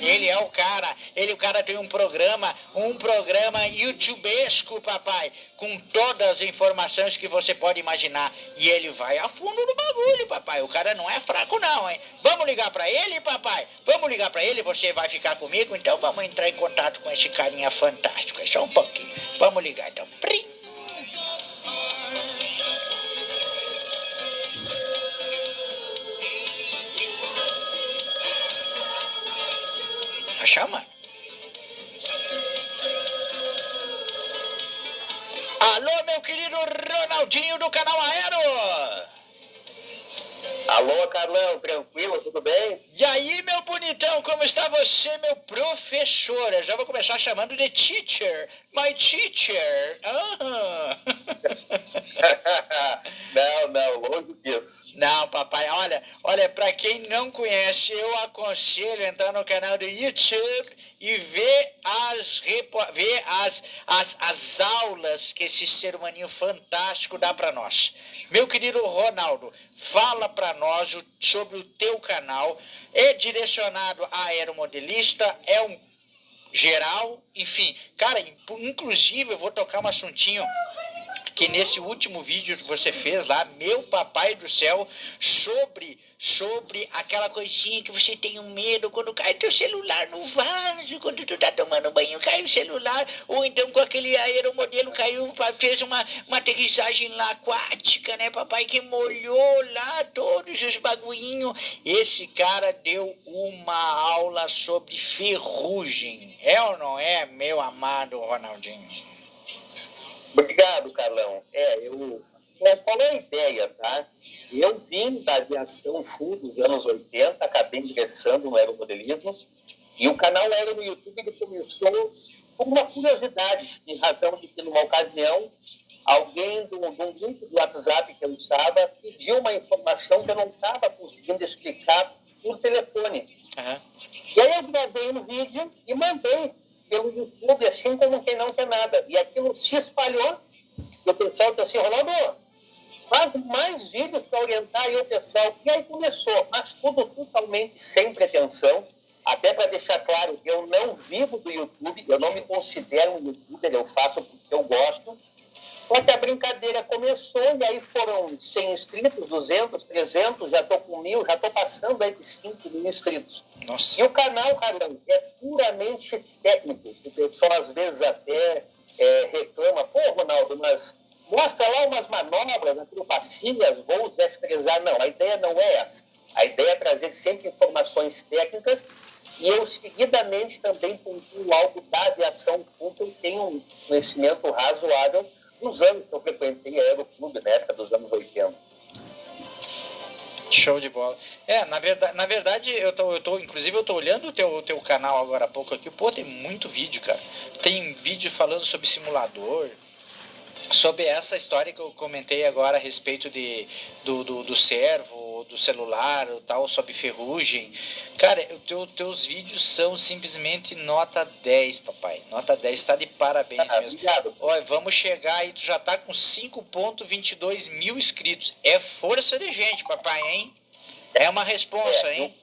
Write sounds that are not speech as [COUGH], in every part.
Ele é o cara, ele o cara tem um programa, um programa youtubesco, papai, com todas as informações que você pode imaginar. E ele vai a fundo no bagulho, papai. O cara não é fraco não, hein? Vamos ligar para ele, papai? Vamos ligar para ele, você vai ficar comigo? Então vamos entrar em contato com esse carinha fantástico. É só um pouquinho. Vamos ligar então. Prim. Chamando. Alô, meu querido Ronaldinho do canal Aero! Alô, Carlão, tranquilo, tudo bem? E aí, meu bonitão, como está você, meu professor? Eu já vou começar chamando de teacher, my teacher. Ah. [LAUGHS] [LAUGHS] não, não, longe disso. Não, papai, olha, olha, para quem não conhece, eu aconselho entrar no canal do YouTube e ver as, ver as, as, as aulas que esse ser humaninho fantástico dá para nós. Meu querido Ronaldo, fala para nós sobre o teu canal. É direcionado a aeromodelista, é um geral, enfim. Cara, inclusive eu vou tocar um assuntinho que nesse último vídeo que você fez lá, meu papai do céu, sobre sobre aquela coisinha que você tem um medo quando cai teu celular no vaso, quando tu tá tomando banho, cai o celular, ou então com aquele aeromodelo caiu, fez uma, uma aterrissagem lá aquática, né, papai, que molhou lá todos os bagulhinhos. Esse cara deu uma aula sobre ferrugem. É ou não é, meu amado Ronaldinho? Obrigado, Carlão. É, eu. Mas qual é a ideia, tá? Eu vim da aviação sul dos anos 80, acabei ingressando no aeromodelismo, e o canal Aero no YouTube ele começou com uma curiosidade, em razão de que, numa ocasião, alguém de um grupo do WhatsApp que eu estava pediu uma informação que eu não estava conseguindo explicar por telefone. Uhum. E aí eu gravei um vídeo e mandei pelo YouTube, assim como quem não quer nada. E aquilo se espalhou, e o pessoal disse assim, Ronaldo, faz mais vídeos para orientar aí o pessoal. E aí começou, mas tudo totalmente sem pretensão. Até para deixar claro, eu não vivo do YouTube, eu não me considero um youtuber, eu faço porque eu gosto. Só que a brincadeira começou e aí foram 100 inscritos, 200, 300, já estou com mil, já estou passando aí de 5 mil inscritos. Nossa. E o canal, Carlão, é puramente técnico. O pessoal às vezes até é, reclama, pô, Ronaldo, mas mostra lá umas manobras, acrobacias, voos F3A. Não, a ideia não é essa. A ideia é trazer sempre informações técnicas e eu seguidamente também pontuo algo da aviação, porque eu tenho um conhecimento razoável dos anos que eu frequentei Aeroclube, na época dos anos 80. Show de bola. É, na verdade, na verdade eu tô, eu tô, inclusive eu tô olhando o teu, teu canal agora há pouco aqui, pô, tem muito vídeo, cara. Tem vídeo falando sobre simulador, sobre essa história que eu comentei agora a respeito de, do, do, do servo, do celular, tal, sobre ferrugem. Cara, os teu, teus vídeos são simplesmente nota 10, papai. Nota 10, está de parabéns ah, mesmo. Obrigado. Olha, vamos chegar aí, tu já tá com 5.22 mil inscritos. É força de gente, papai, hein? É uma responsa, é, hein?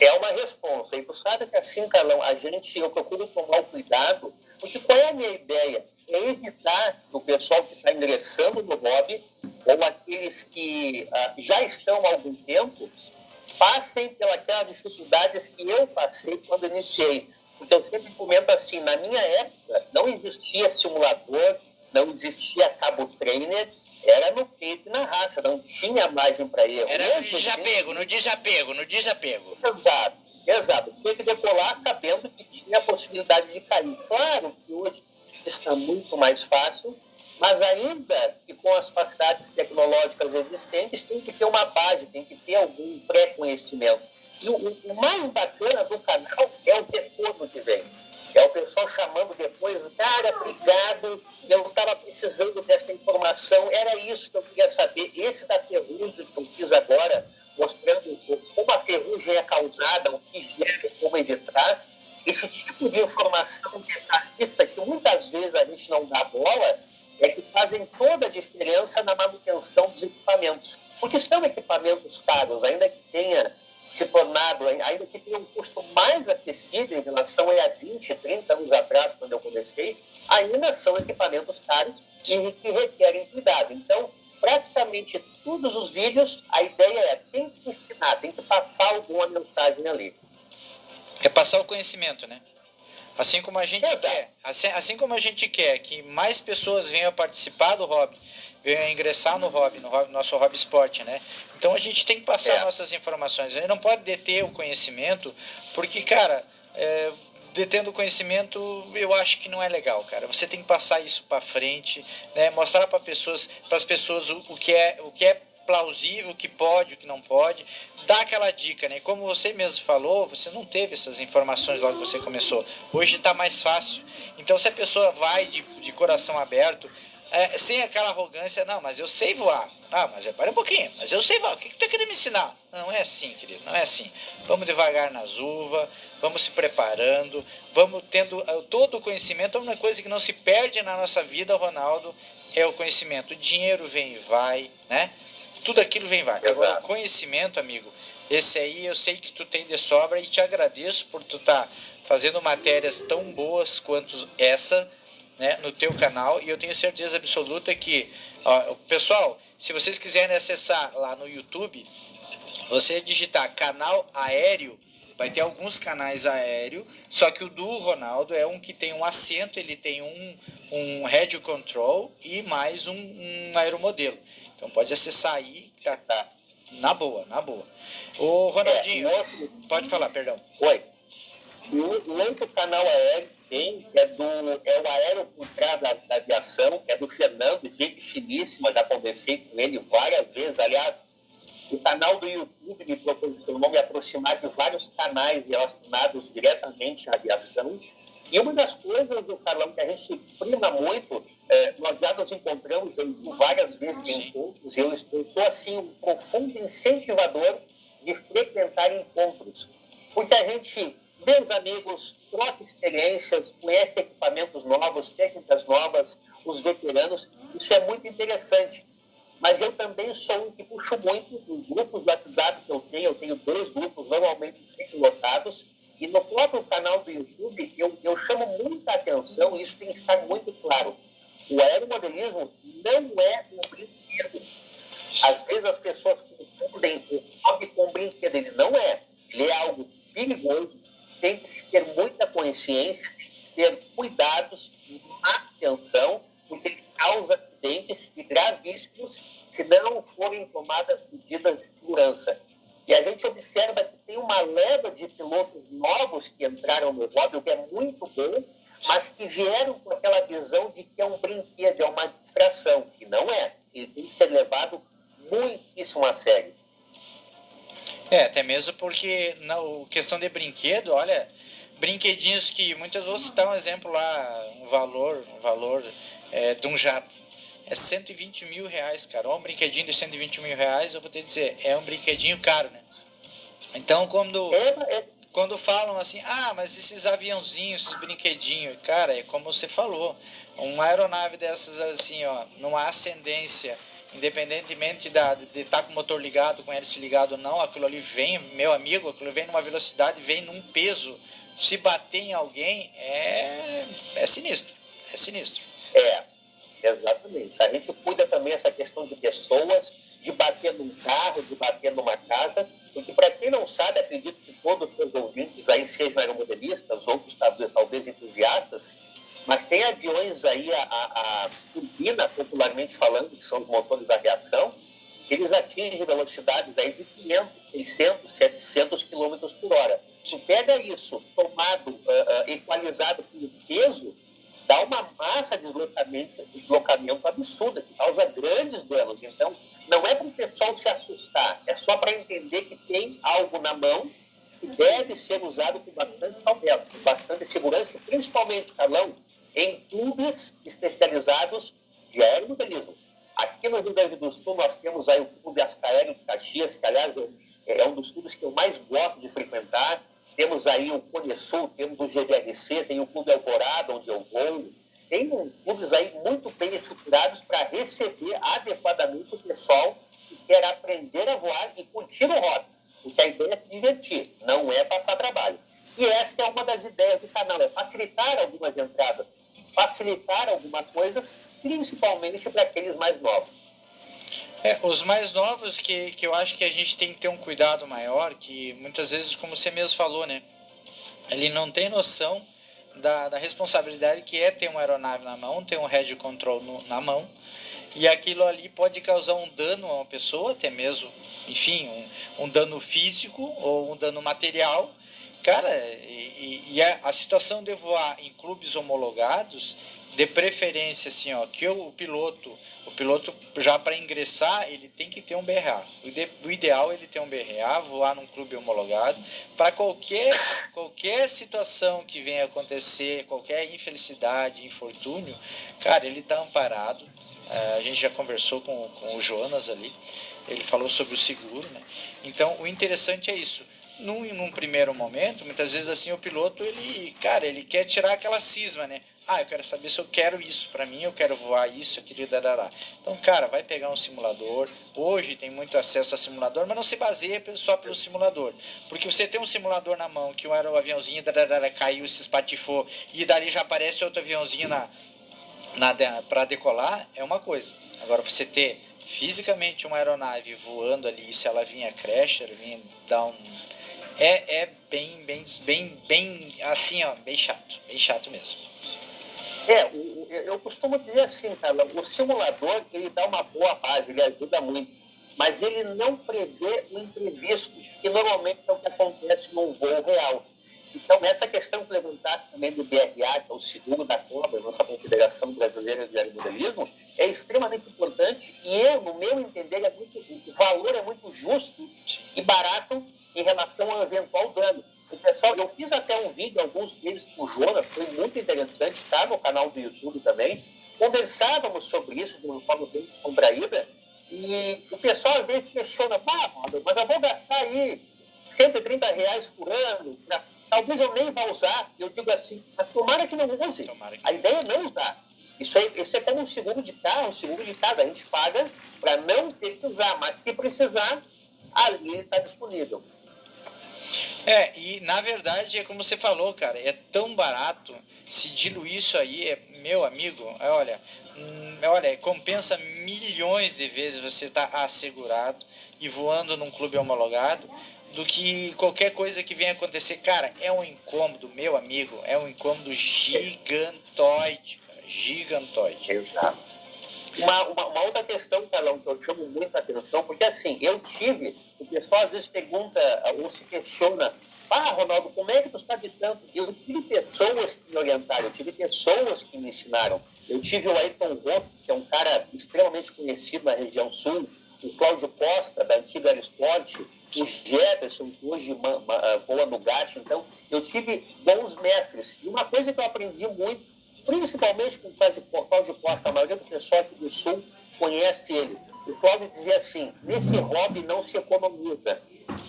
É uma responsa. E tu sabe que assim, Carlão, a gente, eu procuro tomar o cuidado, porque qual é a minha ideia? é evitar o pessoal que está ingressando no hobby ou aqueles que ah, já estão há algum tempo passem pelas dificuldades que eu passei quando iniciei. Porque eu sempre comento assim, na minha época não existia simulador, não existia cabo trainer, era no peito e na raça, não tinha margem para erro. Era no desapego, no desapego, no desapego. Exato, exato. Tinha que decolar sabendo que tinha a possibilidade de cair. Claro que hoje está muito mais fácil, mas ainda que com as facilidades tecnológicas existentes, tem que ter uma base, tem que ter algum pré-conhecimento. E o, o, mais bacana do canal é o retorno que vem. É o pessoal chamando depois, cara, obrigado, eu estava precisando dessa informação, era isso que eu queria saber. Esse da ferrugem que eu fiz agora, mostrando como a ferrugem é causada, o que gera, como evitar, esse tipo de informação detalhista que muitas vezes a gente não dá bola é que fazem toda a diferença na manutenção dos equipamentos. Porque são equipamentos caros, ainda que tenha se tornado, ainda que tenha um custo mais acessível em relação a 20, 30 anos atrás, quando eu comecei, ainda são equipamentos caros e que requerem cuidado. Então, praticamente todos os vídeos, a ideia é tem que ensinar, tem que passar alguma mensagem ali. É passar o conhecimento, né? Assim como a gente quer, assim, assim, como a gente quer que mais pessoas venham participar do hobby, venham ingressar no hobby, no hobby, nosso hobby esporte, né? Então a gente tem que passar é. nossas informações. A gente não pode deter o conhecimento, porque, cara, é, detendo o conhecimento, eu acho que não é legal, cara. Você tem que passar isso para frente, né? Mostrar para pessoas, para as pessoas o, o que é, o que é plausível, o que pode, o que não pode, dá aquela dica, né? Como você mesmo falou, você não teve essas informações logo que você começou. Hoje está mais fácil. Então, se a pessoa vai de, de coração aberto, é, sem aquela arrogância, não, mas eu sei voar. Ah, mas para um pouquinho, mas eu sei voar. O que, que tu tá querendo me ensinar? Não é assim, querido, não é assim. Vamos devagar nas uvas, vamos se preparando, vamos tendo eh, todo o conhecimento. Uma coisa que não se perde na nossa vida, Ronaldo, é o conhecimento. O dinheiro vem e vai, né? Tudo aquilo vem vai. Exato. Agora, conhecimento, amigo, esse aí eu sei que tu tem de sobra e te agradeço por tu estar tá fazendo matérias tão boas quanto essa né, no teu canal e eu tenho certeza absoluta que, ó, pessoal, se vocês quiserem acessar lá no YouTube, você digitar canal aéreo, vai ter alguns canais aéreo, só que o do Ronaldo é um que tem um assento, ele tem um, um radio control e mais um, um aeromodelo. Então pode acessar aí, tá, tá na boa, na boa. Ô Ronaldinho, é, outro... pode falar, perdão. Oi. O outro canal aéreo tem é, do, é o aéreo por trás da, da, aviação, que é do Fernando, gente finíssima, já conversei com ele várias vezes. Aliás, o canal do YouTube me proporcionou me aproximar de vários canais relacionados diretamente à aviação. E uma das coisas, do Carlão, que a gente prima muito, é, nós já nos encontramos várias vezes em encontros, eu, eu sou, assim, um profundo incentivador de frequentar encontros, porque a gente vê os amigos, troca experiências, conhece equipamentos novos, técnicas novas, os veteranos, isso é muito interessante. Mas eu também sou um que puxo muito dos grupos do WhatsApp que eu tenho, eu tenho dois grupos normalmente sempre lotados, e no próprio canal do YouTube, eu, eu chamo muita atenção, e isso tem que ficar muito claro. O aeromodelismo não é um brinquedo. Às vezes as pessoas confundem o hobby com brinquedo. Ele não é. Ele é algo perigoso, tem que se ter muita consciência, tem que ter cuidados, atenção, porque ele causa acidentes e gravíssimos se não forem tomadas medidas de segurança. E a gente observa que tem uma leva de pilotos novos que entraram no hobby, o que é muito bom, mas que vieram com aquela visão de que é um brinquedo, é uma distração, que não é. Ele tem que ser levado muitíssimo a sério. É, até mesmo porque na questão de brinquedo, olha, brinquedinhos que muitas vezes citar um exemplo lá, um valor, um valor é, de um jato. É 120 mil reais, cara. Um brinquedinho de 120 mil reais, eu vou te dizer, é um brinquedinho caro, né? Então, quando, é, é. quando falam assim, ah, mas esses aviãozinhos, esses brinquedinhos, cara, é como você falou, uma aeronave dessas assim, ó, numa ascendência, independentemente da, de estar tá com o motor ligado, com hélice ligado ou não, aquilo ali vem, meu amigo, aquilo vem numa velocidade, vem num peso. Se bater em alguém, é, é sinistro. É sinistro. É, exatamente. A gente cuida também essa questão de pessoas, de bater num carro, de bater numa casa, porque para quem não sabe, acredito que todos os seus ouvintes aí sejam aeromodelistas, outros talvez entusiastas, mas tem aviões aí, a, a, a turbina, popularmente falando, que são os motores da aviação, eles atingem velocidades aí de 500, 600, 700 km por hora. Se pega isso tomado, uh, uh, equalizado principalmente, Carlão, em clubes especializados de aeromodelismo. Aqui no Rio Grande do Sul, nós temos aí o Clube Ascaéreo de Caxias, que, aliás, é um dos clubes que eu mais gosto de frequentar. Temos aí o Cone Sul, temos o GBRC, tem o Clube Alvorada, onde eu vou. Tem clubes aí muito bem estruturados para receber adequadamente o pessoal que quer aprender a voar e curtir o hobby. Porque a ideia é se divertir, não é passar trabalho. E essa é uma das ideias do canal, é facilitar algumas entradas, facilitar algumas coisas, principalmente para aqueles mais novos. É, os mais novos que, que eu acho que a gente tem que ter um cuidado maior, que muitas vezes, como você mesmo falou, né? Ele não tem noção da, da responsabilidade que é ter uma aeronave na mão, ter um head control no, na mão, e aquilo ali pode causar um dano a uma pessoa, até mesmo, enfim, um, um dano físico ou um dano material. Cara, e, e a, a situação de voar em clubes homologados, de preferência, assim, ó, que o piloto o piloto, já para ingressar, ele tem que ter um BRA. O, ide o ideal é ele ter um BRA, voar num clube homologado. Para qualquer, qualquer situação que venha acontecer, qualquer infelicidade, infortúnio, cara, ele está amparado. Uh, a gente já conversou com, com o Jonas ali, ele falou sobre o seguro. Né? Então, o interessante é isso num, num primeiro momento, muitas vezes assim o piloto ele, cara, ele quer tirar aquela cisma, né? Ah, eu quero saber se eu quero isso para mim, eu quero voar isso, eu queria darará. Então, cara, vai pegar um simulador. Hoje tem muito acesso a simulador, mas não se baseia só pelo simulador. Porque você tem um simulador na mão, que um aviãozinho darará, caiu, se espatifou, e dali já aparece outro aviãozinho na, na, para decolar, é uma coisa. Agora, você ter fisicamente uma aeronave voando ali, se ela vinha crasher, vinha dar um é, é bem, bem, bem, bem, assim, ó, bem chato, bem chato mesmo. É, o, eu costumo dizer assim, cara, o simulador, ele dá uma boa base, ele ajuda muito, mas ele não prevê o imprevisto, que normalmente é o que acontece num voo real. Então, essa questão que levantasse também do BRA, que é o seguro da COBRA, nossa Confederação Brasileira de Aeromodelismo, é extremamente importante e eu, no meu entender, é muito, o valor é muito justo e barato em relação ao eventual dano. O pessoal, eu fiz até um vídeo, alguns deles com o Jonas, foi muito interessante, está no canal do YouTube também. Conversávamos sobre isso de uma forma bem descontraída, e o pessoal às vezes questiona, ah, mas eu vou gastar aí 130 reais por ano, talvez eu nem vá usar. Eu digo assim, mas tomara que não use. Que... A ideia é não usar. Isso é, isso é como um seguro de carro, um seguro de casa. A gente paga para não ter que usar, mas se precisar, ali está disponível. É, e na verdade é como você falou, cara, é tão barato, se diluir isso aí, é, meu amigo, é, olha, hum, olha, compensa milhões de vezes você estar tá assegurado e voando num clube homologado do que qualquer coisa que venha acontecer. Cara, é um incômodo, meu amigo, é um incômodo gigantoide, cara, gigantoide. Exato. Uma, uma, uma, outra questão, Carlão, que eu chamo muita atenção, porque assim, eu tive, o pessoal às vezes pergunta ou se questiona, ah, Ronaldo, como é que tu sabe tanto? Eu tive pessoas que me orientaram, eu tive pessoas que me ensinaram. Eu tive o Ayrton Rotto, que é um cara extremamente conhecido na região sul, o Cláudio Costa, da antiga Aristote, o Jefferson, que hoje voa no gato. Então, eu tive bons mestres. E uma coisa que eu aprendi muito principalmente com o Cláudio Costa, a maioria do pessoal aqui do Sul conhece ele. O Cláudio dizia assim: nesse hobby não se economiza.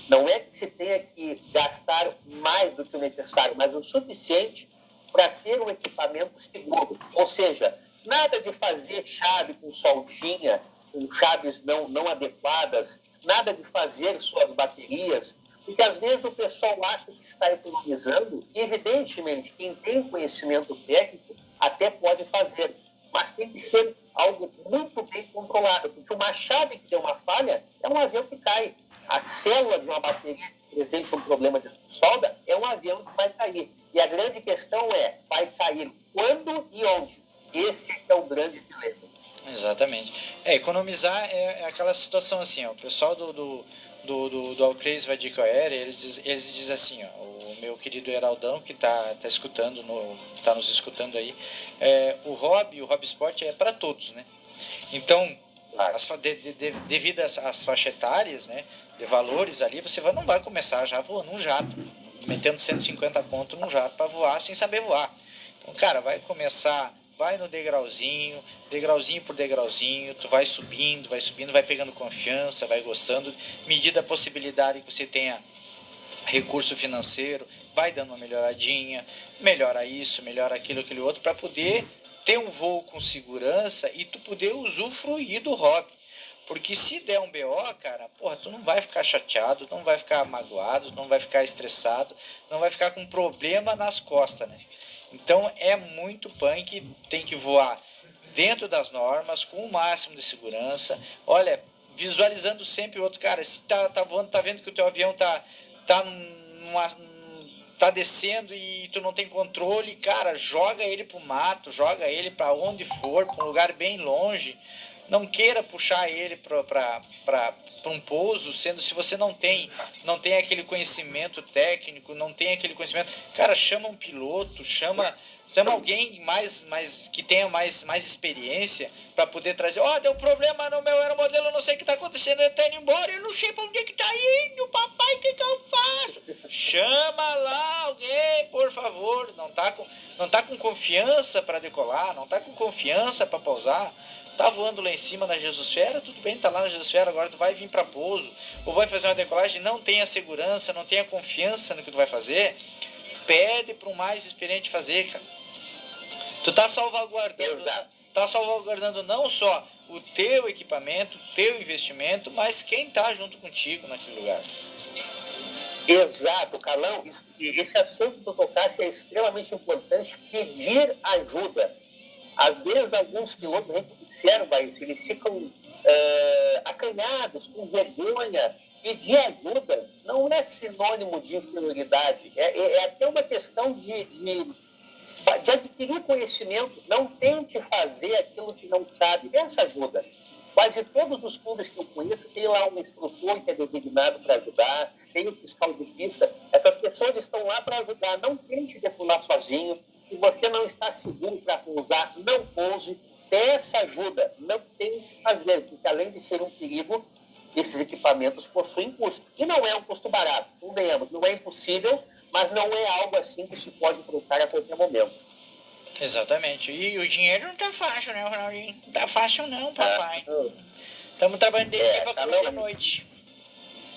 Não é que se tenha que gastar mais do que o necessário, mas o suficiente para ter um equipamento seguro. Ou seja, nada de fazer chave com soltinha, com chaves não, não adequadas, nada de fazer suas baterias, porque às vezes o pessoal acha que está economizando, evidentemente quem tem conhecimento técnico até pode fazer, mas tem que ser algo muito bem controlado, porque uma chave que tem uma falha é um avião que cai. A célula de uma bateria que presente um problema de solda é um avião que vai cair. E a grande questão é, vai cair quando e onde? Esse é o grande dilema. Exatamente. É, economizar é, é aquela situação assim, ó, o pessoal do, do, do, do, do Alcrazy Vadico Aérea, eles, eles dizem assim, ó, meu querido Heraldão, que está tá escutando, no, tá nos escutando aí, é, o hobby, o hobby esporte é para todos, né? Então, as, de, de, devido às, às faixas etárias, né, de valores ali, você vai, não vai começar já voando um jato, metendo 150 conto num jato para voar sem saber voar. Então, cara, vai começar, vai no degrauzinho, degrauzinho por degrauzinho, tu vai subindo, vai subindo, vai pegando confiança, vai gostando, medida a possibilidade que você tenha recurso financeiro, vai dando uma melhoradinha, melhora isso, melhora aquilo, aquele outro, para poder ter um voo com segurança e tu poder usufruir do hobby. Porque se der um BO, cara, porra, tu não vai ficar chateado, não vai ficar magoado, não vai ficar estressado, não vai ficar com problema nas costas, né? Então é muito punk, tem que voar dentro das normas, com o máximo de segurança. Olha, visualizando sempre o outro cara, se tá, tá voando, tá vendo que o teu avião tá, tá numa, tá descendo e tu não tem controle, cara, joga ele pro mato, joga ele para onde for, para um lugar bem longe. Não queira puxar ele para pouso, sendo se você não tem não tem aquele conhecimento técnico, não tem aquele conhecimento, cara, chama um piloto, chama chama alguém mais, mais que tenha mais, mais experiência para poder trazer. Ó, oh, deu problema no meu aeromodelo, não sei o que está acontecendo, ele está indo embora, eu não sei para onde é que está indo, papai, o que, que eu faço? Chama lá alguém, por favor. Não tá com, não tá com confiança para decolar, não tá com confiança para pousar. Tá voando lá em cima na Jesusfera, tudo bem, tá lá na Jesusfera, agora tu vai vir para pouso, ou vai fazer uma decolagem, não tenha segurança, não tenha confiança no que tu vai fazer, pede para um mais experiente fazer, cara Tu tá salvaguardando, tá salvaguardando não só o teu equipamento, o teu investimento, mas quem tá junto contigo naquele lugar. Exato, Carlão. Esse assunto que tu tocaste é extremamente importante. Pedir ajuda. Às vezes, alguns pilotos, a observa isso, eles ficam uh, acanhados, com vergonha. Pedir ajuda não é sinônimo de inferioridade. É, é, é até uma questão de, de de adquirir conhecimento, não tente fazer aquilo que não sabe. Essa ajuda. Quase todos os clubes que eu conheço têm lá um instrutor que é designado para ajudar, tem o fiscal de pista. Essas pessoas estão lá para ajudar. Não tente depurar sozinho. Se você não está seguro para pousar, não pouse. Peça ajuda. Não tem que fazer, porque além de ser um perigo, esses equipamentos possuem custo. E não é um custo barato. Não não é impossível, mas não é algo assim que se pode trocar a qualquer momento. Exatamente. E o dinheiro não tá fácil, né, Ronaldinho? Não tá fácil não, papai. Estamos é. trabalhando de é, à noite.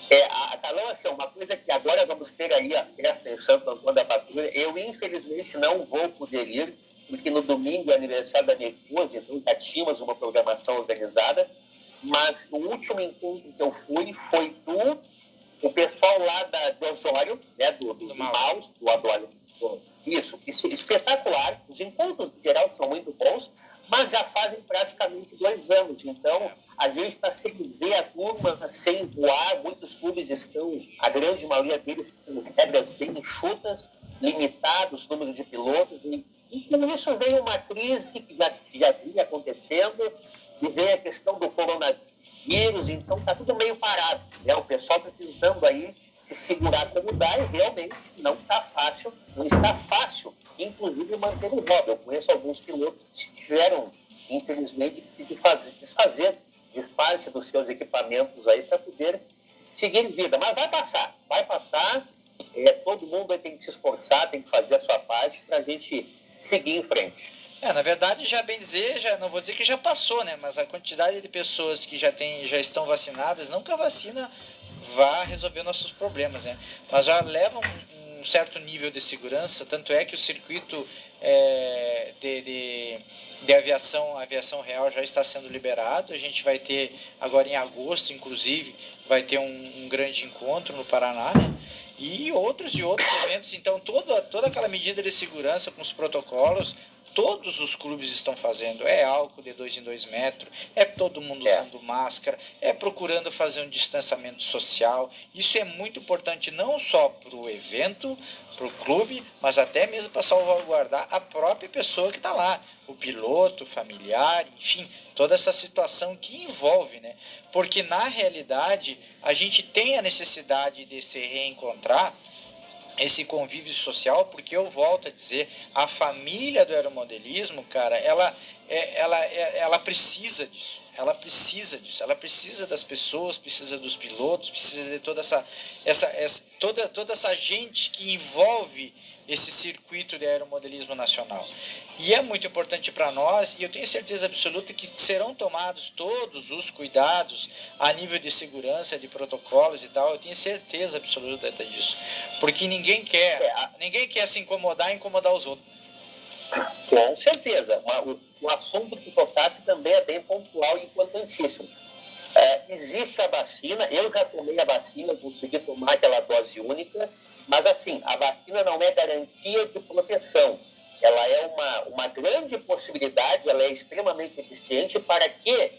É, a Calão, assim, uma coisa que agora vamos ter aí a festa em Santo Antônio da Patrulha, eu infelizmente não vou poder ir, porque no domingo é aniversário da minha esposa, então já tínhamos uma programação organizada, mas o último encontro que eu fui foi tu, o pessoal lá da, do Osório, né, do, do, do Maus, do Adólio. Isso, isso, espetacular. Os encontros, em geral, são muito bons, mas já fazem praticamente dois anos. Então, a gente está sem ver a turma sem voar. Muitos clubes estão, a grande maioria deles, com regras bem enxutas, limitados número de pilotos. E, e com isso veio uma crise que já, já vinha acontecendo, e veio a questão do coronavírus vírus, então está tudo meio parado. Né? O pessoal está tentando aí se segurar como dá e realmente não está fácil, não está fácil, inclusive manter o hobby. Eu conheço alguns pilotos que tiveram, infelizmente, que desfazer de parte dos seus equipamentos aí para poder seguir vida. Mas vai passar, vai passar. É, todo mundo tem que se esforçar, tem que fazer a sua parte para a gente seguir em frente. É, na verdade, já bem dizer, já, não vou dizer que já passou, né? Mas a quantidade de pessoas que já, tem, já estão vacinadas, não que a vacina vá resolver nossos problemas, né? Mas já leva um, um certo nível de segurança, tanto é que o circuito é, de, de, de, aviação, aviação real já está sendo liberado. A gente vai ter, agora em agosto, inclusive, vai ter um, um grande encontro no Paraná, né? e outros e outros eventos. Então, toda, toda aquela medida de segurança com os protocolos todos os clubes estão fazendo. É álcool de dois em dois metros, é todo mundo é. usando máscara, é procurando fazer um distanciamento social. Isso é muito importante não só para o evento, para o clube, mas até mesmo para salvaguardar a própria pessoa que está lá, o piloto, o familiar, enfim, toda essa situação que envolve, né? Porque na realidade a gente tem a necessidade de se reencontrar esse convívio social, porque eu volto a dizer, a família do aeromodelismo, cara, ela, é, ela, é, ela precisa disso. Ela precisa disso, ela precisa das pessoas, precisa dos pilotos, precisa de toda essa, essa, essa toda, toda essa gente que envolve esse circuito de aeromodelismo nacional. E é muito importante para nós, e eu tenho certeza absoluta que serão tomados todos os cuidados a nível de segurança, de protocolos e tal, eu tenho certeza absoluta disso. Porque ninguém quer, é, ninguém quer se incomodar e incomodar os outros. Com certeza. O, assunto que tocasse também é bem pontual e importantíssimo. É, existe a vacina, eu já tomei a vacina, consegui tomar aquela dose única, mas assim, a vacina não é garantia de proteção. Ela é uma, uma grande possibilidade, ela é extremamente eficiente para que,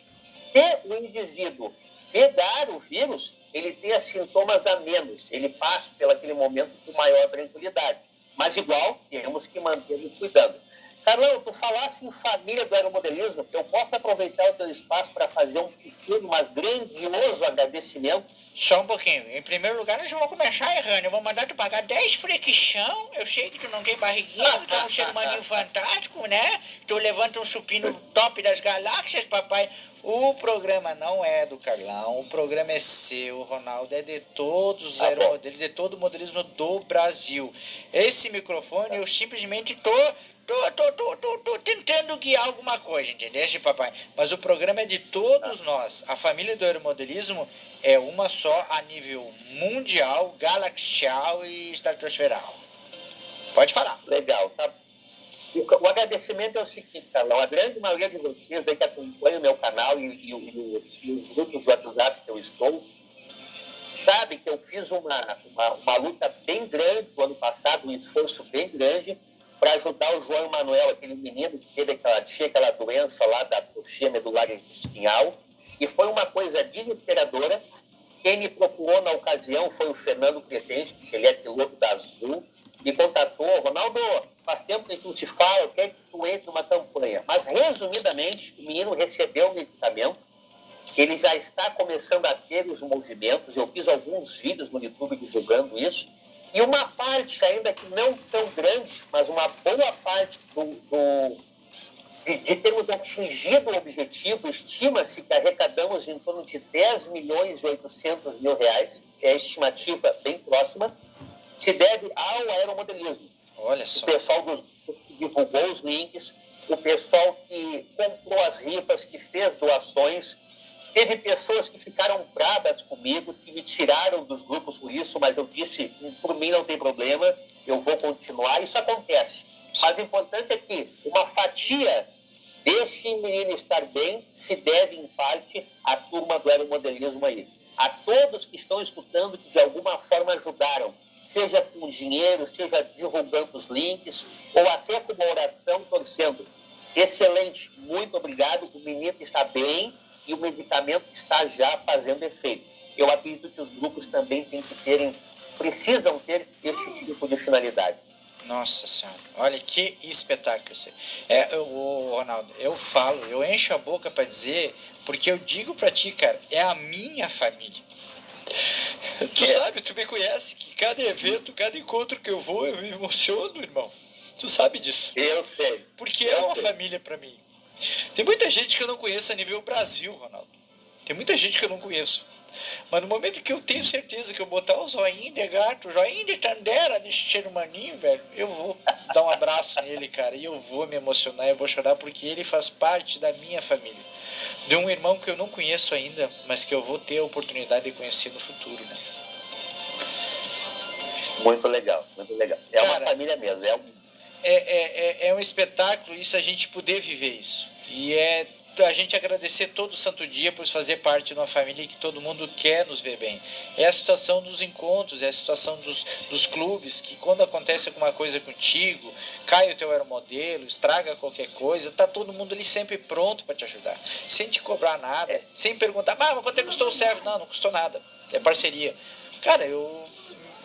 se o indivíduo pegar o vírus, ele tenha sintomas a menos, ele passe pelo aquele momento com maior tranquilidade. Mas igual, temos que manter nos cuidando. Carlão, tu falasse em família do aeromodelismo, eu posso aproveitar o teu espaço para fazer um pequeno, mas grandioso agradecimento? Só um pouquinho. Em primeiro lugar, nós vamos começar errando. Eu vou mandar tu pagar 10 fricção. Eu sei que tu não tem barriguinha, tu é um ser humaninho [LAUGHS] fantástico, né? Tu levanta um supino top das galáxias, papai. O programa não é do Carlão, o programa é seu, Ronaldo, é de todos os tá aeromodelos, de todo o modelismo do Brasil. Esse microfone eu simplesmente tô Tô, tô, tô, tô, tô tentando guiar alguma coisa, entendeu, papai? Mas o programa é de todos nós. A família do aeromodelismo é uma só a nível mundial, galaxial e estratosferal. Pode falar. Legal, tá? O agradecimento é o seguinte, Carlão, a grande maioria de vocês aí que acompanham o meu canal e, e, e, e os grupos do WhatsApp que eu estou, sabe que eu fiz uma, uma, uma luta bem grande o ano passado, um esforço bem grande, para ajudar o João Emanuel, aquele menino que teve aquela, tinha aquela doença lá da atrofia medular espinhal. E foi uma coisa desesperadora. Quem me procurou na ocasião foi o Fernando Crescente, que ele é piloto da Azul, me contatou, Ronaldo, faz tempo que a gente não te fala, eu quero que tu entre numa campanha. Mas, resumidamente, o menino recebeu o medicamento, ele já está começando a ter os movimentos, eu fiz alguns vídeos no YouTube divulgando isso, e uma parte, ainda que não tão grande, mas uma boa parte do, do de, de, termos atingido o objetivo, estima-se que arrecadamos em torno de 10 milhões e 800 mil reais, é a estimativa bem próxima, se deve ao aeromodelismo. Olha só. O pessoal dos, que divulgou os links, o pessoal que comprou as rifas, que fez doações, Teve pessoas que ficaram bravas comigo, que me tiraram dos grupos por isso, mas eu disse, por mim não tem problema, eu vou continuar. Isso acontece. Mas o importante é que uma fatia desse menino estar bem se deve, em parte, à turma do aeromodelismo aí. A todos que estão escutando, que de alguma forma ajudaram, seja com dinheiro, seja divulgando os links, ou até com uma oração torcendo. Excelente, muito obrigado, o menino está bem, e o medicamento está já fazendo efeito. Eu acredito que os grupos também têm que terem, precisam ter esse tipo de finalidade. Nossa Senhora, olha que espetáculo. É, eu, Ronaldo, eu falo, eu encho a boca para dizer, porque eu digo para ti, cara, é a minha família. Tu é. sabe, tu me conhece, que cada evento, cada encontro que eu vou, eu me emociono, irmão. Tu sabe disso. Eu sei. Porque é eu é uma sei. família para mim. Tem muita gente que eu não conheço a nível Brasil, Ronaldo. Tem muita gente que eu não conheço. Mas no momento que eu tenho certeza que eu botar o zoinho de gato, o zoinho de tandera nesse ser humaninho, velho, eu vou dar um abraço [LAUGHS] nele, cara, e eu vou me emocionar, eu vou chorar porque ele faz parte da minha família. De um irmão que eu não conheço ainda, mas que eu vou ter a oportunidade de conhecer no futuro, né? Muito legal, muito legal. É cara, uma família mesmo, é um é, é, é, é um espetáculo isso a gente poder viver isso. E é a gente agradecer todo santo dia por fazer parte de uma família que todo mundo quer nos ver bem. É a situação dos encontros, é a situação dos, dos clubes, que quando acontece alguma coisa contigo, cai o teu aeromodelo, estraga qualquer coisa, tá todo mundo ali sempre pronto para te ajudar. Sem te cobrar nada, sem perguntar, ah, mas quanto é que custou o servo? Não, não custou nada. É parceria. Cara, eu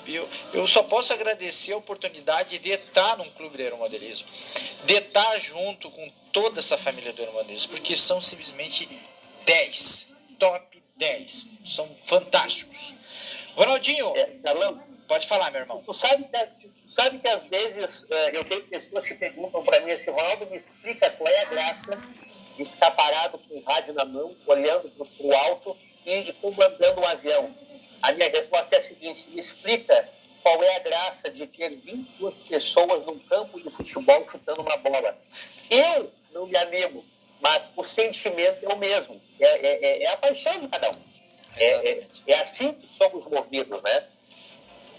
eu, eu só posso agradecer a oportunidade de estar num clube de aeromodelismo, de estar junto com toda essa família do aeromodelismo, porque são simplesmente 10, top 10, são fantásticos. Ronaldinho, é, Carlão, pode falar, meu irmão. Tu sabe que, sabe que às vezes eh, eu tenho pessoas que perguntam para mim assim, Ronaldo, me explica qual é a graça de estar parado com o rádio na mão, olhando para o alto e comandando o um avião. A minha resposta é a seguinte: me explica qual é a graça de ter 22 pessoas num campo de futebol chutando uma bola. Eu não me animo, mas o sentimento é o mesmo. É, é, é, é a paixão de cada um. É, é, é, assim que somos movidos, né?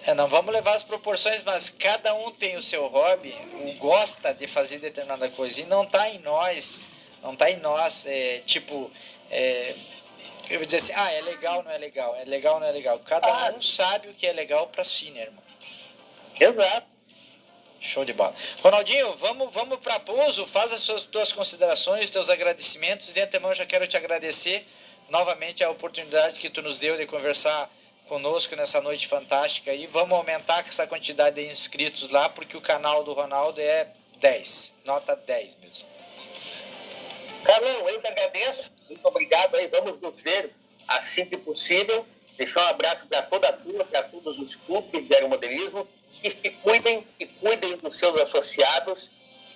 É, não vamos levar as proporções, mas cada um tem o seu hobby, gosta de fazer determinada coisa e não está em nós, não está em nós, é, tipo, Eu vou dizer assim, ah, é legal, não é legal, é legal, não é legal. Cada Ah. um sabe o que é legal pra si, né, irmão? Exato. Show de bola. Ronaldinho, vamos, vamos para pouso, faz as suas tuas considerações, teus agradecimentos. De antemão, já quero te agradecer novamente a oportunidade que tu nos deu de conversar conosco nessa noite fantástica e vamos aumentar essa quantidade de inscritos lá, porque o canal do Ronaldo é 10, nota 10 mesmo. Carlão, eu que agradeço. Muito obrigado aí. Vamos nos ver assim que possível. Deixar um abraço para toda a turma, para todos os clubes de aeromodelismo. Que se cuidem, que cuidem dos seus associados,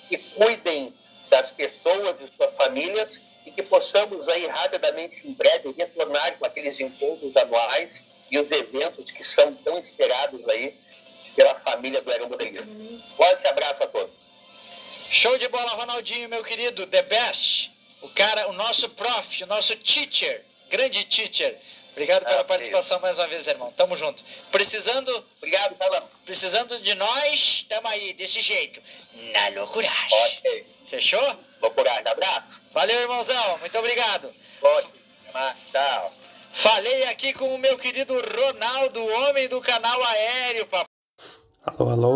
que cuidem das pessoas e suas famílias e que possamos aí rapidamente, em breve, retornar com aqueles encontros anuais e os eventos que são tão esperados aí pela família do aeromodelismo. Forte abraço a todos. Show de bola, Ronaldinho, meu querido, the best. O cara, o nosso prof, o nosso teacher, grande teacher. Obrigado pela Ah, participação mais uma vez, irmão. Tamo junto. Precisando, Obrigado, Carlão. precisando de nós, tamo aí, desse jeito. Na loucuragem. Ok. Fechou? Loucuragem. Abraço. Valeu, irmãozão. Muito obrigado. Pode. Tchau. Falei aqui com o meu querido Ronaldo, homem do canal aéreo, papai. Alô, alô.